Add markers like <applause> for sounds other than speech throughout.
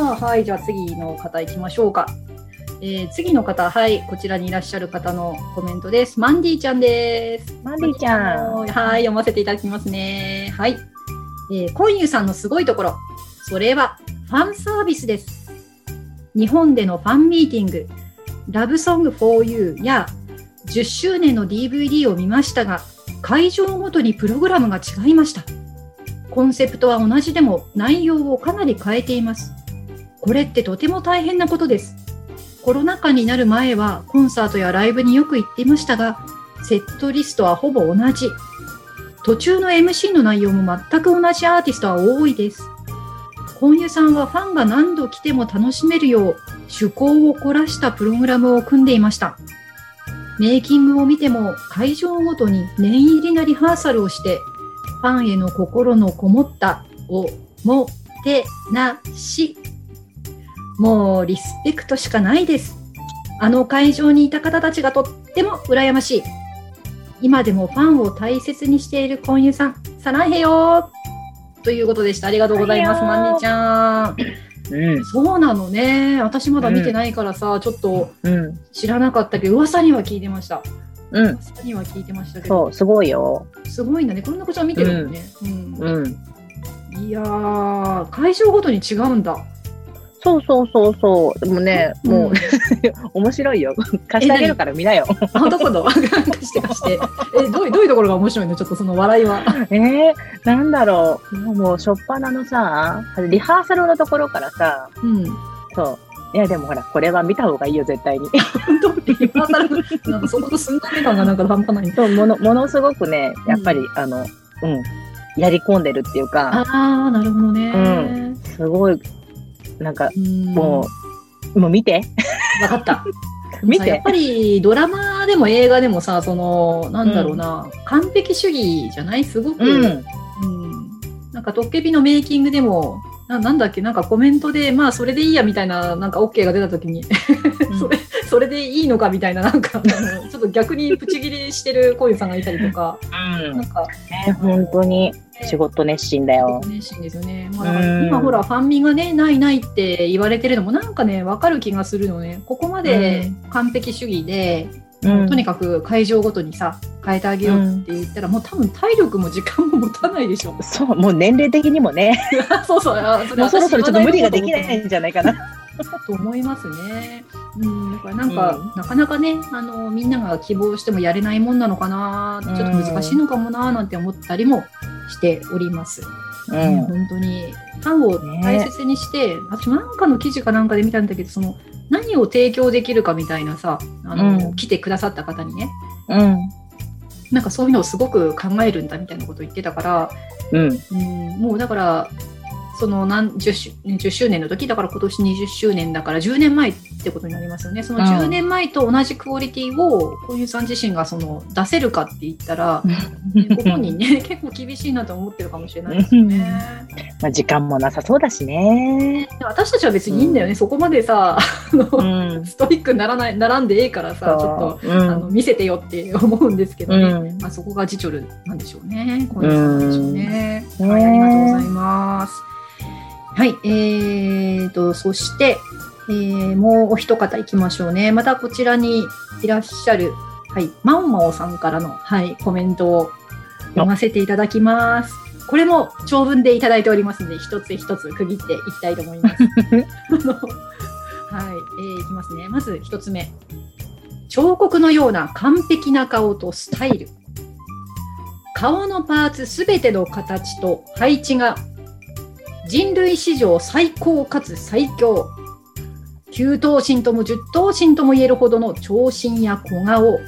あ、はい、じゃあ次の方行きましょうか。えー、次の方、はい、こちらにいらっしゃる方のコメントです。マンディちゃんです。マンディちゃん。はい、読ませていただきますね。はい。えー、コンユさんのすごいところ、それはファンサービスです。日本でのファンミーティング、ラブソング for you や10周年の DVD を見ましたが、会場ごとにプログラムが違いました。コンセプトは同じでも内容をかなり変えています。これってとても大変なことです。コロナ禍になる前はコンサートやライブによく行っていましたが、セットリストはほぼ同じ。途中の MC の内容も全く同じアーティストは多いです。コンユさんはファンが何度来ても楽しめるよう趣向を凝らしたプログラムを組んでいました。メイキングを見ても会場ごとに念入りなリハーサルをしてファンへの心のこもったおもてなし。もうリスペクトしかないです。あの会場にいた方たちがとっても羨ましい。今でもファンを大切にしているコンユさん、さらへよということでした。ありがとうございます、まんねちゃん。うん。そうなのね。私まだ見てないからさ、ちょっとうん。知らなかったけど、噂には聞いてました。うん。噂には聞いてましたけど、そう、すごいよ。すごいんだね。こんな子ちゃん見てるもんね。うんうん。いやー、会場ごとに違うんだ。そうそうそうそう。でもね、もう、ん <laughs> 面白いよ。貸してあげるから見なよ。<laughs> あ、どこの？<laughs> 貸して貸して。え、どういう、どういうところが面白いの？ちょっとその笑いは。えー、なんだろう。もう、もう、しょっぱなのさ、リハーサルのところからさ、うん。そう。いや、でもほら、これは見た方がいいよ、絶対に。本当リハーサル、なんかそこと寸止め感がなんか半端ない。そう、もの、ものすごくね、やっぱり、あの、うん、やり込んでるっていうか、あー、なるほどね。すごい、なんか、うん。もう、もう見て。わかった。<laughs> 見て。やっぱりドラマでも映画でもさ、その、なんだろうな、完璧主義じゃない？すごく、うん。うん。なんか、トッケビのメイキングでも、ななんだっけ、なんかコメントで、まあ、それでいいやみたいな、なんか OK が出たときに、<laughs> それ、それでいいのかみたいな、なんか、ちょっと逆にプチ切りしてるこういうさんがいたりとか、うんなんか、ね、本当に仕事熱心だよ。熱心ですよね。まあ、だから今ほら、ファンミがね、ないないって言われてるのも、なんかね、わかる気がするのね。ここまで完璧主義で、もうとにかく会場ごとにさ、変えてあげようって言ったら、もう多分体力も時間も持たないでしょ。そう、もう年齢的にもね、<laughs> そうそう、あそれもうそろそろちょっと無理ができな私いんじゃないかな。と思いますね。うん、だからなんか、うんなかなかね、あの、みんなが希望してもやれないもんなのかな、ちょっと難しいのかもな、なんて思ったりもしております。うねん。本当にファンを大切にして、私もなんかの記事かなんかで見たんだけどその何を提供できるかみたいなさあの、うん来てくださった方にねうん。なんかそういうのをすごく考えるんだみたいなことを言ってたから、うん。うん、もうだからその何 10, 周10周年の時だから今年20周年だから10年前ってことになりますよね。そのうん。10年前と同じクオリティをこういうさん自身がその出せるかって言ったら、<laughs> ねご本人ね結構厳しいなと思ってるかもしれないですよね。まあ時間もなさそうだしね。私たちは別にいいんだよね、そこまでさうん。ストイックにならない並んでええからさちょっと、うあのん。見せてよって思うんですけどね、うん。まあ、そこがジチョルなんでしょうね。こういうなんでしょうね、うんはいありがとうございますはいえーとそして、えーもうお一方いきましょうねまたこちらにいらっしゃるはい、マオマオさんからの、はい、コメントを読ませていただきます。これも長文でいただいておりますので、一つ一つ区切っていきたいと思います。<laughs> はい、えーいきますね。まず一つ目。彫刻のような完璧な顔とスタイル。顔のパーツすべての形と配置が人類史上最高かつ最強。9頭身とも10頭身とも言えるほどの長身や小顔。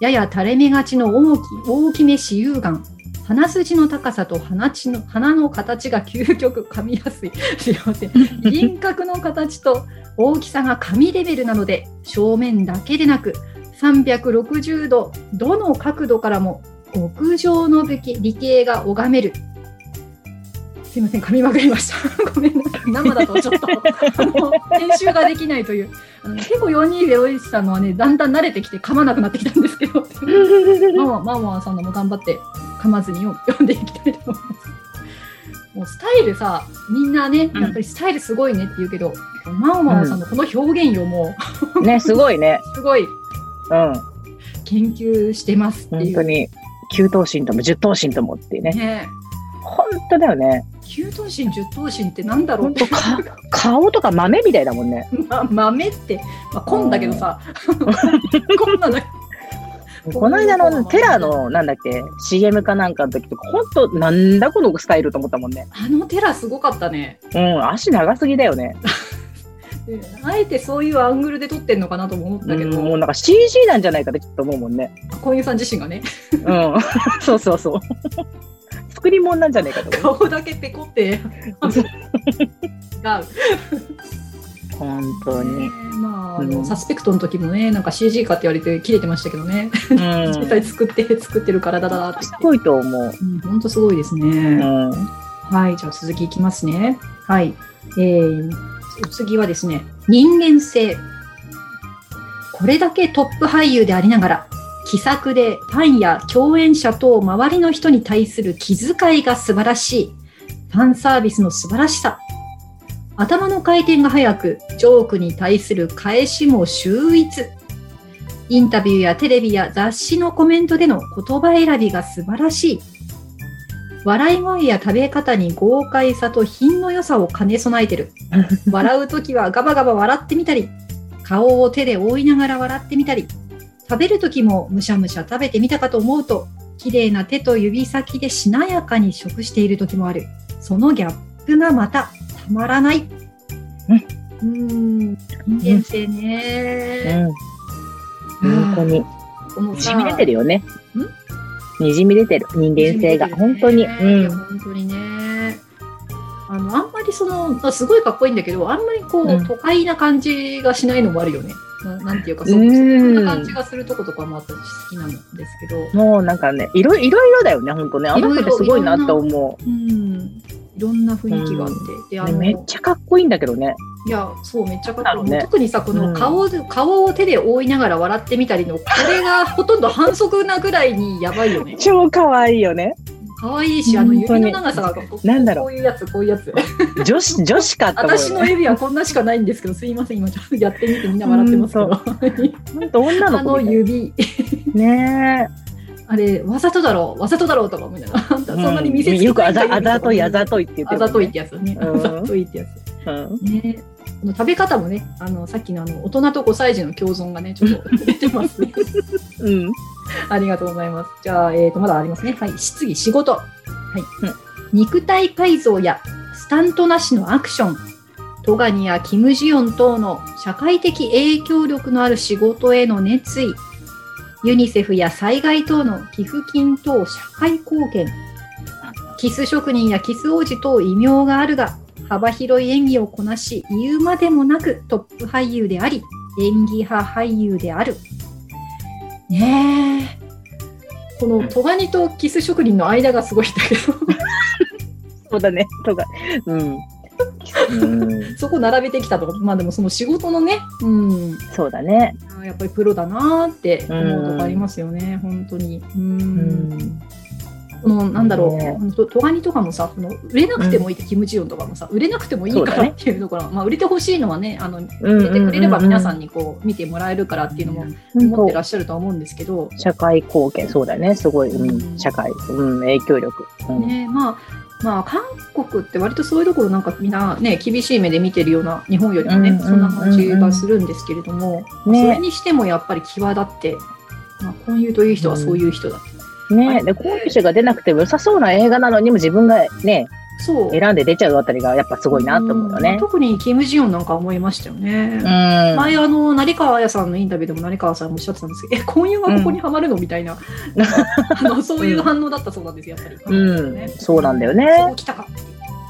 やや垂れ目がちの大き大きめ私有眼。鼻筋の高さと鼻血の鼻の形が究極噛みやすい。<laughs> すいません。輪郭の形と大きさが紙レベルなので正面だけでなく360度どの角度からも極上の美理系が拝めるすいません噛みまくりました <laughs> ごめんなさい生だとちょっとあの編集ができないというあの結構4201さんのはねだんだん慣れてきて噛まなくなってきたんですけどママママさんのも頑張って噛まずに読 <laughs> 読んでいきたいと思いますもうスタイルさみんなねうんやっぱりスタイルすごいねって言うけど、マオマオさんのこの表現よもね、すごいね。う <laughs> すごいうん。研究してますっていう。本当に。9頭身とも10頭身ともっていうね。ね本当だよね。9頭身10頭身ってなんだろう本当か顔とか豆みたいだもんね。<laughs> ま豆って、まあ、コンだけどさ、コンなんだ <laughs> この間のテラのなんだっけ CM かなんかの時とか本当なんだこのスタイルと思ったもんね。あのテラすごかったね。うん足長すぎだよね。<laughs> であえてそういうアングルで撮ってんのかなとも思ったけど、うんもうなんか CG なんじゃないかってちょっと思うもんね。小遊さん自身がね、うん。<laughs> そうそうそう。作り物なんじゃないかと思う。顔だけペコって。<laughs> 本当に。ねまあ、あのうんサスペクトの時もね、なんか CG かって言われて切れてましたけどね、うん。<laughs> 実際作って、作ってる体だなってすごいと思う。うん、本当すごいですね。うん。はい、じゃあ続きいきますね。はい。えー、次はですね、人間性。これだけトップ俳優でありながら、気さくでファンや共演者と周りの人に対する気遣いが素晴らしい。ファンサービスの素晴らしさ。頭の回転が速く、ジョークに対する返しも秀逸。インタビューやテレビや雑誌のコメントでの言葉選びが素晴らしい。笑い声や食べ方に豪快さと品の良さを兼ね備えてる。<laughs> 笑うときはガバガバ笑ってみたり、顔を手で覆いながら笑ってみたり、食べるときもむしゃむしゃ食べてみたかと思うと、綺麗な手と指先でしなやかに食しているときもある。そのギャップがまたたまらない。うーん、人間性ね。うん。本当に。このさにじみ出てるよね。にじみ出てる。人間性が。本当に。うん。本当にね。あの、あんまりその、あすごいかっこいいんだけど、あんまりこう、うん都会な感じがしないのもあるよね。ななんていうか、そうんそんな感じがするとことかもあったし、好きなんですけど、もうなんかね、いろいろいろだよね、本当ね。あの子ってすごいなって思うん、いろんな雰囲気があって、で、あう。の、めっちゃかっこいいんだけどね。いや、そう、めっちゃかっこいい。ね特にさ、こうんの顔,、顔を手で覆いながら笑ってみたりの、これがほとんど反則なぐらいにやばいよね。超かわいいよね。可愛いし、あの指の長さがなんだろうこういうやつ、こういうやつ。女子、<laughs> 女子かって思う私。の指はこんなしかないんですけど、すいません、今ちょっとやってみてみんな笑ってますけど。本当女のあの子みたい指、ねあれ、わざとだろう、わざとだろうとか思いながら、あんたえ。そんなに見せつけよくあざ、指あざとい、あざといって言ってね。あざといってやつね。うん <laughs> あざといってやつ。うん。ね食べ方もね、あのさっきのあの大人と5歳児の共存がね、ちょっと出てますね。うん。<laughs> ありがとうございます。じゃあ、えー、とまだありますね。はい、次、仕事。はいうん肉体改造やスタントなしのアクション、トガニやキム・ジヨン等の社会的影響力のある仕事への熱意、ユニセフや災害等の寄付金等社会貢献、キス職人やキス王子等異名があるが、幅広い演技をこなし、言うまでもなくトップ俳優であり、演技派俳優である。ねえ。このトガニとキス職人の間がすごいんだけど、<laughs> そうだね。とか。うん。うん。そこ並べてきたと。まあでもその仕事のね、うん、そうだね。やっぱりプロだなーって思うとこありますよね、本当に。う。うんん。このなんだろう、とトガニとかもさ、その売れなくてもいいって、キム・ジヨンとかもさ、売れなくてもいいからっていうところ、まあ売れてほしいのはね、あの売売れてくれれば皆さんににこう見てもらえるからっていうのも思ってらっしゃるとは思うんですけど、社会貢献、そうだね。すごい。ううんん。社会。うん。影響力。うん。ねまあまあ、韓国って割とそういうところなんかみんなね厳しい目で見てるような日本よりもね、うんうんそんな感じがするんですけれども、ね。それにしてもやっぱり際立って、まあ、婚友という人はそういう人だ、ね。で、こういう人が出なくても良さそうな映画なのにも自分がね、そう選んで出ちゃうあたりがやっぱすごいなと思うよんね。特にキム・ジヨンなんか思いましたよね。うん。前あの成川彩さんのインタビューでも成川さんもおっしゃってたんですけど、え、婚友がここにはまるの？みたいな、あのそういう反応だったそうなんですよ、やっぱり。うんそうなんだよねそこ来たか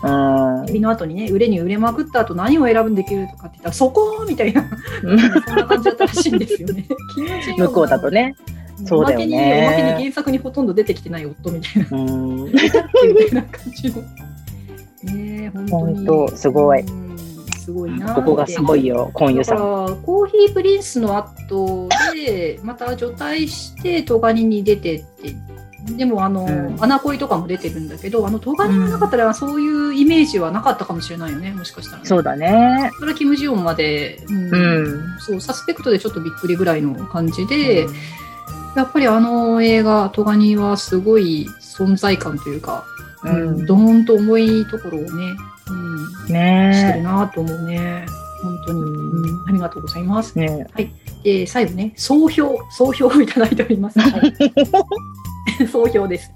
う。うん。日の後にね、売れに売れまくった後何を選ぶんできるとかって言ったら、そこみたいな、そんな感じだったらしいんですよね。<laughs> キムジヨン向こうだとね。そうだよねおまけに、おまけに原作にほとんど出てきてない夫みたいな、うん。<laughs> みたいな感じの。ねえ、本当すごいうん。すごいな。ここがすごいよ、婚友だからさん。コーヒープリンスの後でまた除隊してトガニに出てってでもあの、うん穴恋とかも出てるんだけどあのトガニがなかったらそういうイメージはなかったかもしれないよねもしかしたら、ね、そうだね。それからキム・ジヨンまで、うんうん。そうサスペクトでちょっとびっくりぐらいの感じで、やっぱりあの映画トガニはすごい存在感というか、ううん。ん。ドーンと重いところをね、うん、してるねなと思うね。本当に、うん。うん、ありがとうございます。え。ねで、最後ね、総評、総評をいただいております。<laughs> はい。<laughs> 総評です。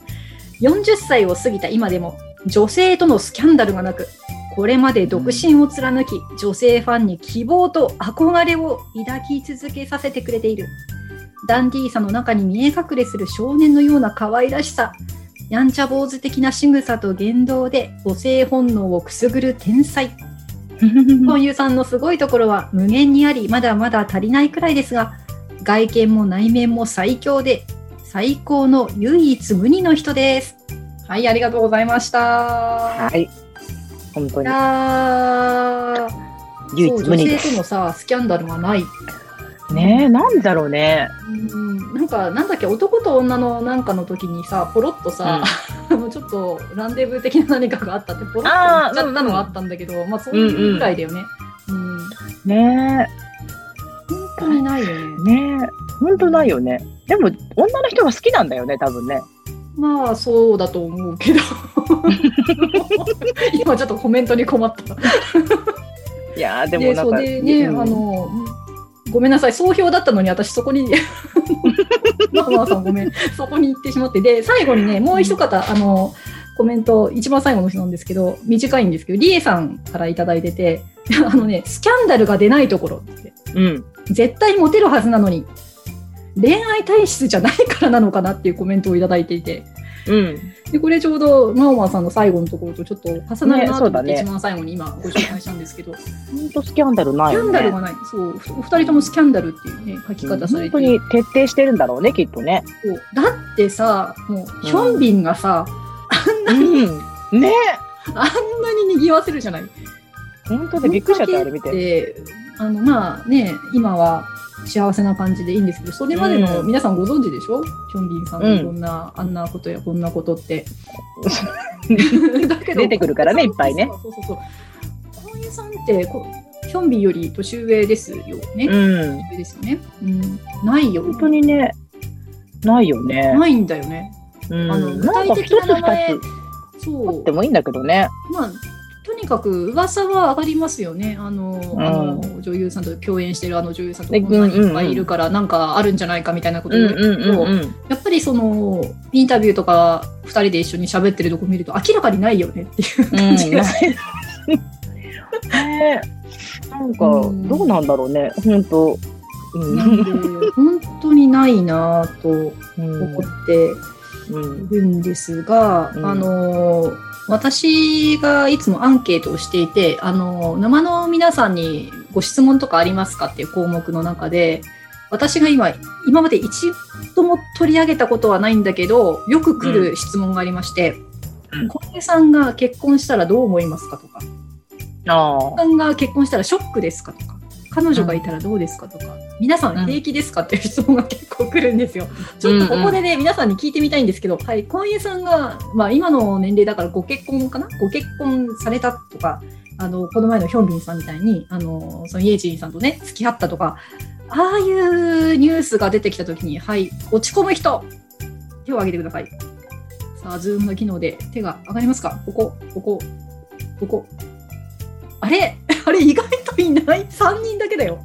40歳を過ぎた今でも、女性とのスキャンダルがなく、これまで独身を貫き、女性ファンに希望と憧れを抱き続けさせてくれている。ダンディーさの中に見え隠れする少年のような可愛らしさ、やんちゃ坊主的な仕草と言動で母性本能をくすぐる天才。コンユさんのすごいところは無限にあり、まだまだ足りないくらいですが、外見も内面も最強で、最高の唯一無二の人です。はい、ありがとうございました。はい。本当いに。唯一無二。女性とのさ、スキャンダルがない。ねえ、なんだろうね。うん、なんか、なんだっけ、男と女のなんかの時にさ、ポロッとさ、あの <laughs> ちょっとランデブー的な何かがあったって、ポロッと言っちゃったのがあったんだけど、まあそういうぐらいだよね。うん。ね本当にないよね。え、ねえ、本当ないよね。でも、女の人が好きなんだよね、多分ね。まあそうだと思うけど <laughs> 今ちょっとコメントに困った。いやーでもでなんか。そうでね、うんあのごめんなさい総評だったのに私そこに <laughs> ママさんごめん。そこに行ってしまって。で最後にねもう一方あのコメント一番最後の人なんですけど短いんですけどリエさんから頂いただいてて <laughs> あのねスキャンダルが出ないところって。うん。絶対モテるはずなのに恋愛体質じゃないからなのかなっていうコメントをいただいていてうん。でこれちょうどマオマーさんの最後のところとちょっと重なるなと思って、一番最後に今ご紹介したんですけど、ス本当スキャンダルないよね。キャンダルがないそうふお二人ともスキャンダルっていうね書き方されて本当に徹底してるんだろうね、きっとね。だってさもうヒョンビンがさ、うん。ねあんなに賑わせるじゃない本当でびっくりしちゃった、あれ見て。であのまあね今は幸せな感じでいいんですけどそれまでのうん皆さんご存知でしょ、ヒョンビンさんのうんいろんな、あんなことやこんなことって。<laughs> だけど出てくるからねいっぱいねそうそうそうそう。こういうさんってこヒョンビンより年上ですよね。うん。年上ですよね。うん、ないよ。本当にね、ないよね。ないんだよね。うん。あの具なんか一つ体的な名前二そうつで。もいいんだけどね。まあとにかく噂は上がりますよね。あの、ん。あの女優さんと共演してるあの女優さんとねこんなにいっぱいいるから、なんかあるんじゃないかみたいなことうんを言うけ。やっぱりそのインタビューとか2人で一緒に喋ってるとこ見ると明らかにないよねっていう感じがして、<laughs> ね。なんか、うん。どうなんだろうね、本当。うなん本当にないなぁとうん思ってうん。るんですが、うん。あの私がいつもアンケートをしていて、あの生の皆さんにご質問とかありますかっていう項目の中で、私が今、今まで一度も取り上げたことはないんだけど、よく来る質問がありましてうん、小池さんが結婚したらどう思いますかとか、ああ。さんが結婚したらショックですかとか、彼女がいたらどうですかとか、皆さん平気ですかっていう質問が結構来るんですよ。ちょっとここでね、皆さんに聞いてみたいんですけど、はい、コンユさんが、まあ今の年齢だからご結婚かな？ご結婚されたとか、あの、この前のヒョンビンさんみたいに、あの、そのイエジンさんとね、付き合ったとか、ああいうニュースが出てきたときに、はい、落ち込む人、手を挙げてください。さあ、ズームの機能で手が上がりますか？ここ、ここ、ここ。あれ？<laughs> あれ意外といない ?3 人だけだよ。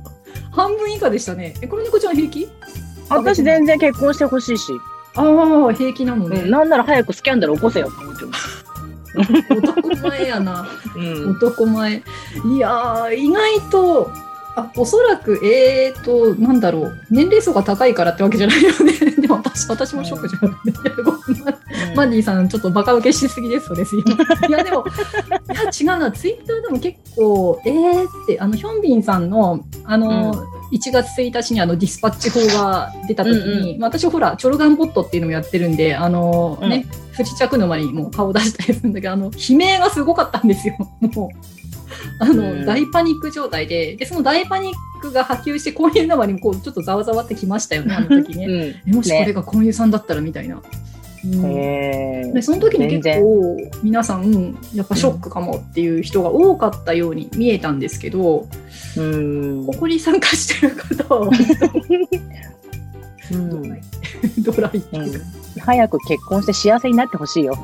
半分以下でしたね。え、これ猫ちゃん平気？私全然結婚してほしいし、ああ、平気なのね。うん、なんなら早くスキャンダル起こせよと思ってます。男前やな。うん。男前。いやー、意外と、あ、おそらく、えーと、なんだろう。年齢層が高いからってわけじゃないよね。<laughs> でも私、私もショックじゃな。い。やごめんなマンディさん、ちょっとバカ受けしすぎです、それすい。ませんい。や、でも、い。や、違うな、ツイッターでも結構、えーって、あの、ヒョンビンさんの、あの、1月1日にあのディスパッチ法が出た時に、うんまあ私ほら、チョルガンボットってい。うのもやってるんで、あの、うんね、不時着沼にもう顔出したりするんだけど、あの、悲鳴がすごかったんですよ。もう。<laughs> あの、うん。大パニック状態で、で、その大パニックが波及して、こういう沼にもこう、ちょっとざわざわってきましたよね、あの時ね。うん。えもしこれが婚友さんだったらみたいな。うん。でその時に結構皆さんやっぱショックかもっていう人が多かったように見えたんですけど、うん。ここに参加してる方は <laughs> うん。ドライう。か、早く結婚して幸せになってほしいよ。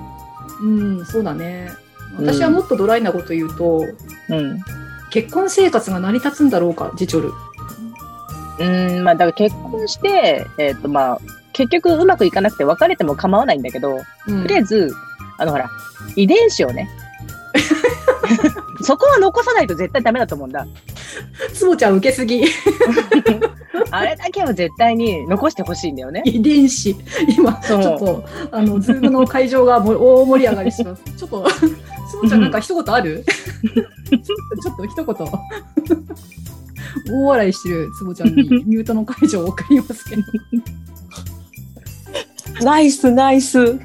うん、そうだね。うん私はもっとドライなこと言うと、うん。結婚生活が成り立つんだろうか、ジチョル。うん、まあ、だから結婚して、えっ、と、まあ、結局うまくいかなくて別れても構わないんだけど、うんとりあえず、あの、ほら、遺伝子をね、<laughs> そこは残さないと絶対ダメだと思うんだ。つぼちゃん受けすぎ。<laughs> あれだけは絶対に残してほしいんだよね。遺伝子。今、ちょっと、あの、ズームの会場がもう大盛り上がりします。ちょっと、つぼちゃんなんか一言ある？ちょっと一言。大笑いしてるつぼちゃんにミュートの解除を送りますけど。ナイスナイス。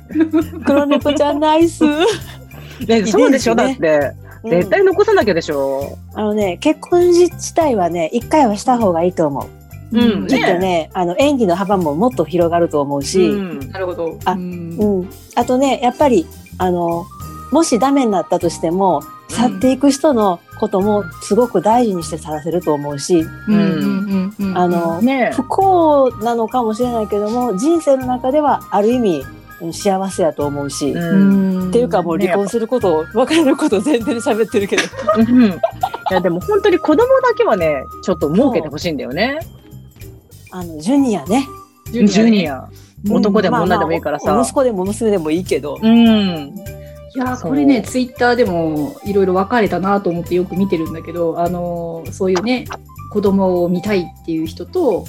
黒猫ちゃんナイス。ね、そうでしょ、だ遺伝子って。絶対残さなきゃでしょ。あのね、結婚自体はね、一回はした方がいいと思う。うんきっとね、あの演技の幅ももっと広がると思うし、うんなるほど。あうんうん、あとね、やっぱり、あの、もしダメになったとしても、去っていく人のこともすごく大事にして去らせると思うし、うんうんうんうんあの、ね不幸なのかもしれないけども、人生の中ではある意味、うん幸せやと思うし、うっていうかもう離婚することを、別れることを前提に喋ってるけど。うんいや、でも本当に子供だけはね、ちょっと設けてほしいんだよね。あの、ジュニアね。ジュニア。男でもうん女でもいいからさまあまあ息子でも娘でもいいけど。うん。いやこれね、ツイッターでもいろいろ分かれたなと思ってよく見てるんだけど、あのーそういうね、子供を見たいっていう人と、も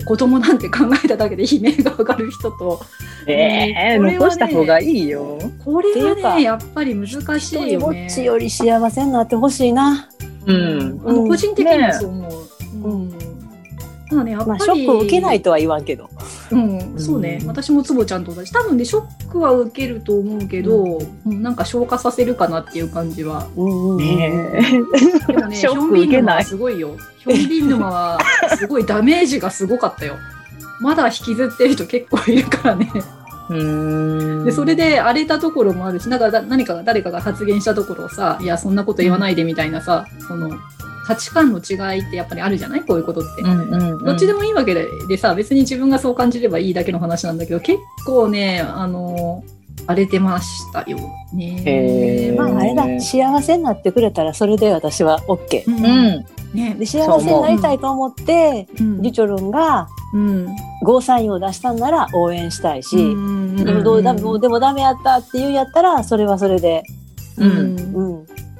う子供なんて考えただけで悲鳴が上がる人と、ええこれはね残した方がいいよ。これはね、やっぱり難しいよぼっね。ちより幸せになってほしいな。うん。うんあの個人的にはそう思う。うんただね、やっぱり、まあ、ショックを受けないとは言わんけど。うん、そうね、うん私もつぼちゃんと同じ。多分ね、ショックは受けると思うけど、うんなんか消化させるかなっていう感じは。うんねでもね、<laughs> ションビン受けない沼はすごいよ。ヒョンビン沼はすごいダメージがすごかったよ。まだ引きずってる人結構いるからね。え。うん。で、それで荒れたところもあるし、なんかだ何かが誰かが発言したところをさ、いや、そんなこと言わないでみたいなさ、その価値観の違いってやっぱりあるじゃない？こういうことって。うんうんうん、どっちでもいいわけででさ、別に自分がそう感じればいいだけの話なんだけど、結構ね、あの、荒れてましたよね。まあ、あれだ、幸せになってくれたら、それで私は OK。うん。うん。ねで、幸せになりたいと思って、うん。リチョルンがうん。ゴーサインを出したんなら応援したいし、うんでもどうだもうでもダメやったって言うんやったら、それはそれで、うん。うん、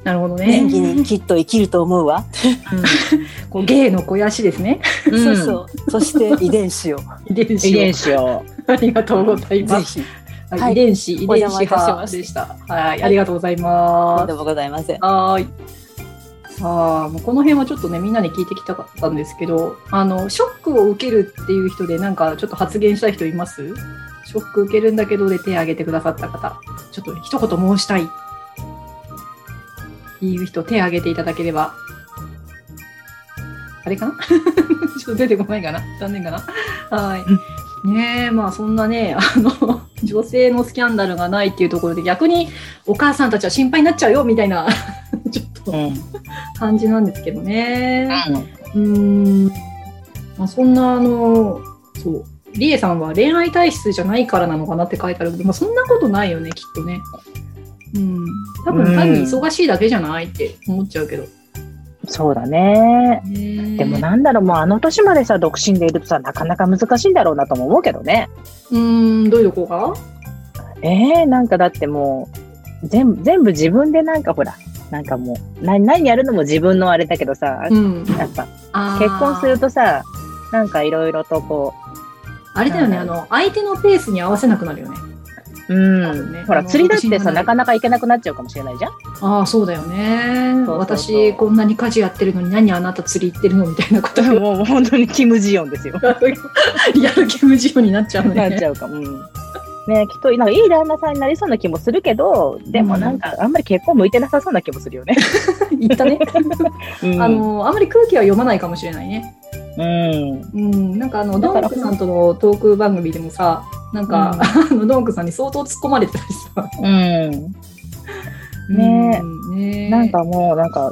なるほどね。元気にきっと生きると思うわ。<laughs> こう芸の肥やしですね。うんそうそう。そして遺伝子を。遺伝子を遺伝子を。ありがとうございます。はいはい遺伝子、遺お伝子邪魔いたしま派すでした。はい、ありがとうございとますんで。もございません。はーい。さあ、もうこの辺はちょっとね、みんなに聞いてきたかったんですけど、あの、ショックを受けるっていう人で、なんかちょっと発言したい人います？ショック受けるんだけどで手を挙げてくださった方、ちょっと一言申したい。っていう人、手を挙げていただければ。あれかな？<laughs> ちょっと出てこないかな？残念かな？はい。ねえ、まあそんなね、あの、<laughs> 女性のスキャンダルがないっていうところで逆にお母さんたちは心配になっちゃうよみたいな <laughs> ちょっとうん。感じなんですけどね。うーん。まあそんなあの、そう。リエさんは恋愛体質じゃないからなのかなって書いてあるけど、まあ、そんなことないよね、きっとね。うん。多分単に忙しいだけじゃないって思っちゃうけど。そうだね。ねでもなんだろう、もうあの年までさ、独身でいるとさ、なかなか難しいんだろうなとも思うけどね。うーん、どういうとこがええなんかだってもう、全部、全部自分でなんかほら、なんかもう、な何やるのも自分のあれだけどさ、うん。やっぱ結婚するとさ、なんかいろいろとこあれだよね、あの、相手のペースに合わせなくなるよね。う、う多分ねん。ほら、釣りだってさ、なかなか行けなくなっちゃうかもしれないじゃんああ、そうだよね。私、こんなに家事やってるのに何あなた釣り行ってるのみたいなこと <laughs> がもう本当にキム・ジヨンですよ。<laughs> リアルゲーム仕様になっちゃうね。なっちゃうかも。うん。ねきっと、なんかいい旦那さんになりそうな気もするけど、でもなんか、あんまり結婚向いてなさそうな気もするよね。<laughs> 言ったね。うんあ、の、あまり空気は読まないかもしれないね。うん。うん、なんかあの、だからドンクさんとのトーク番組でもさ、なんか、あの、ノンクさんに相当突っ込まれてたしさ。うん。ねうんねなんかもう、なんか、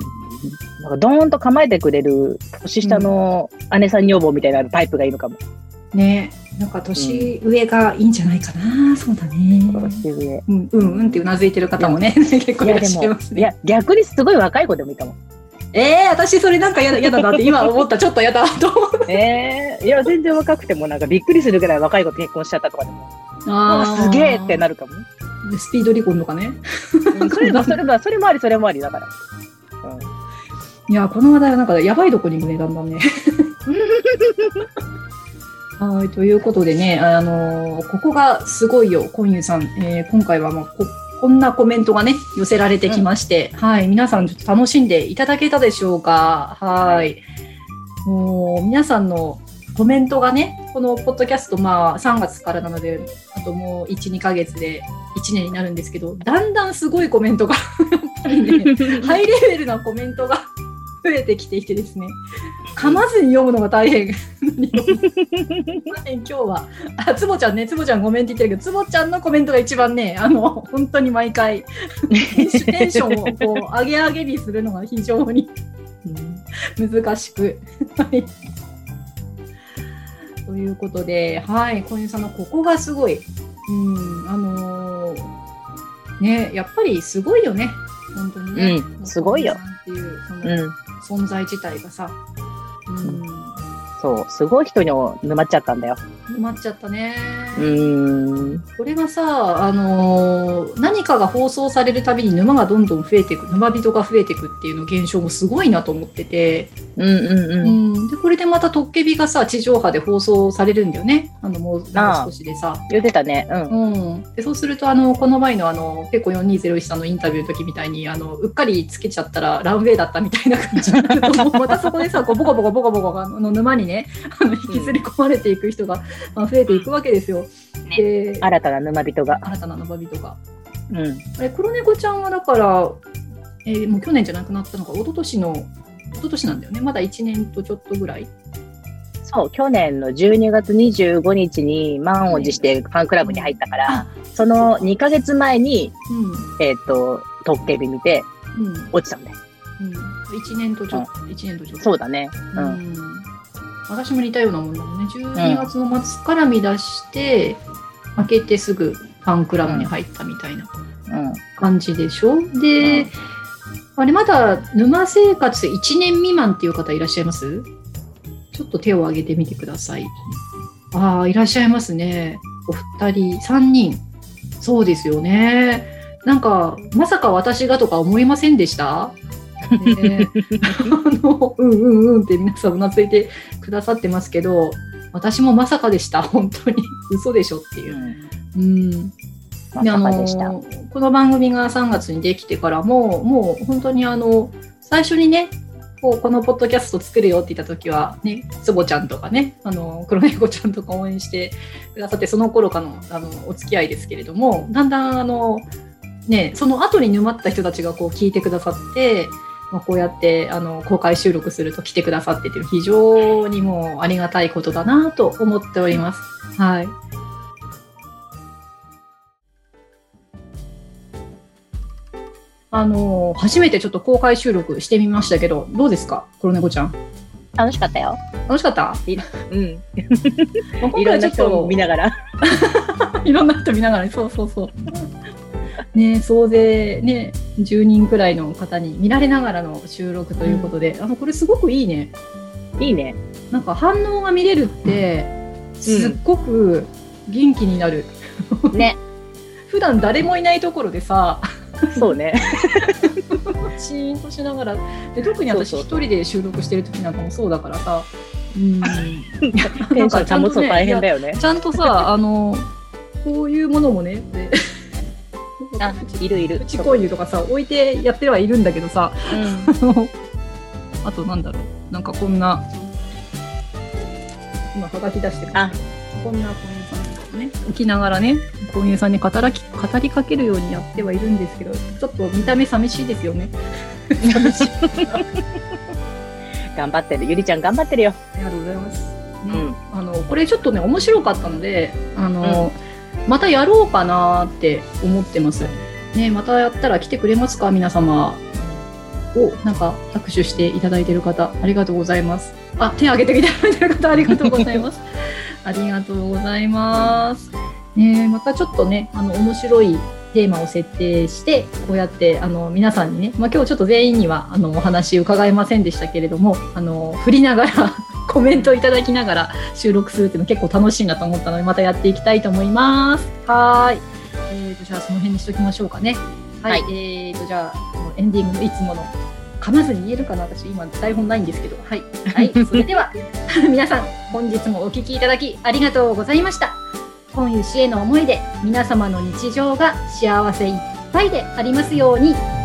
なんかドーンと構えてくれる年下の姉さん女房みたいなタイプがいいのかも。ねなんか年上がいいんじゃないかな。そうだね。年上。うん、うん、うんってうなずいてる方もね、<laughs> 結構いらっしゃいますね。いや、逆にすごい若い子でもいいかも。えー、私それなんか嫌だ、嫌だなって今思った。ちょっと嫌だと思って。<laughs> ええいや、全然若くてもなんかびっくりするぐらい若い子と結婚しちゃったとかでも。ああすげえってなるかも。る。スピード離婚とかね。うんそれも、それも、<laughs> それもあり、それもありだから。いや、この話題はなんかやばいとこに行くね、だんだんね。<laughs> はい、ということでね、あのーここがすごいよ、コンユさん。えー今回はまあこ、こんなコメントがね、寄せられてきまして、はい、皆さんちょっと楽しんでいただけたでしょうか？はい。もう、皆さんのコメントがね、このポッドキャスト、まあ、3月からなので、あともう1、2ヶ月で1年になるんですけど、だんだんすごいコメントが、やっぱりね、<laughs> ハイレベルなコメントが増えてきていてですね、噛まずに読むのが大変。<laughs> 今日は、あ、つぼちゃんね、つぼちゃんごめんって言ってるけど、つぼちゃんのコメントが一番ね、あの、本当に毎回、<laughs> テンションをこう上げ上げにするのが非常に難しく。はいということで、はい、小遊さんのここがすごい。うん、あのーね、やっぱりすごいよね。本当にね。うんすごいよっていう、うん。存在自体がさ。うん、そう、すごい人に沼っちゃったんだよ。埋まっちゃったね。うーん。これがさ、あのー何かが放送されるたびに沼がどんどん増えていく、沼人が増えていくっていうの現象もすごいなと思ってて、うんうんううん。ん、でこれでまたトッケビがさ、地上波で放送されるんだよね。あの、もう少しでさ。言ってたね。うん。うん、でそうするとあのこの前のあのペコ4201さんのインタビューの時みたいにあのうっかりつけちゃったらランウェイだったみたいな感じになるとまたそこでさこうボコボコボコボコあの沼にねあの引きずり込まれていく人が、<laughs> まあ、増えていくわけですよ。で新たな沼人が。新たな沼人が。うん。あれ黒猫ちゃんはだから、えーもう去年じゃなくなったのか一昨年の一昨年なんだよねまだ1年とちょっとぐらい。そう、去年の12月25日に満を持してファンクラブに入ったから、その2ヶ月前に、えっ、と、トッケビ見てうんうん落ちたんだよ。うん、1年とちょっと、1年とちょっと。そうだね。ううん。ん私も似たようなもんだもんね。12月の末から見出して、開けてすぐファンクラブに入ったみたいなうん。感じでしょ？で、あれまだ沼生活1年未満っていう方いらっしゃいます？ちょっと手を挙げてみてください。ああ、いらっしゃいますね。お二人、三人。そうですよね。なんか、まさか私がとか思いませんでした？ねあの、<laughs> うんうんうんって皆さんうなずいてくださってますけど、私もまさかでした。本当に。<laughs> 嘘でしょっていう。うん。まであのさかでした。この番組が3月にできてからももう本当にあの最初にねこうこのポッドキャスト作るよって言った時はねつぼちゃんとかねあの黒猫ちゃんとか応援してくださってその頃からのあのお付き合いですけれどもだんだんあのねその後に沼った人たちがこう聞いてくださって。まあ、こうやってあの公開収録すると来てくださってって非常にもうありがたいことだなと思っております。はい。あの初めてちょっと公開収録してみましたけど、どうですか、黒猫ちゃん。楽しかったよ。楽しかった？うん。<laughs> まあ今いろんな回はちょっと見ながら。<laughs> いろんな人見ながら、そうそうそう。ね、総勢ね、10人くらいの方に見られながらの収録ということで、あのこれすごくいいね。いいね。なんか反応が見れるって、すっごく元気になる。ね。<laughs> 普段誰もいないところでさ、そうね。<laughs> シーンとしながらで特に私一人で収録してる時なんかもそうだからさうんテンション保つの大変だよね。ちゃんとさあのこういうものもねであ、いるいるプ。チコイユとかさ置いてやってはいるんだけどさうん。<laughs> あとなんだろうなんかこんな今はがき出してるあこんな購入さんとかね置きながらね購入さんに語らき語りかけるようにやってはいるんですけどちょっと見た目寂しいですよね寂しい <laughs> 頑張ってる。ゆりちゃん頑張ってるよ。ありがとうございます。ねうんあのこれちょっとね面白かったのであの、またやろうかなって思ってます。ね、またやったら来てくれますか皆様。お、なんか拍手していただいてる方、ありがとうございます。あ、手挙げていただいてる方、ありがとうございます。<laughs> ありがとうございます。ね、またちょっとね、あの、面白いテーマを設定してこうやってあの皆さんにね、まあ、今日ちょっと全員にはあのお話伺えませんでしたけれどもあの振りながらコメントいただきながら収録するっていうの結構楽しいなと思ったのでまたやっていきたいと思います。はい、えーと、じゃあその辺にしときましょうかね。はい、はい、えーとじゃあエンディングのいつもの噛まずに言えるかな？私今台本ないんですけどはい、はい、それでは <laughs> 皆さん本日もお聞きいただきありがとうございました。本湯氏への思いで皆様の日常が幸せいっぱいでありますように。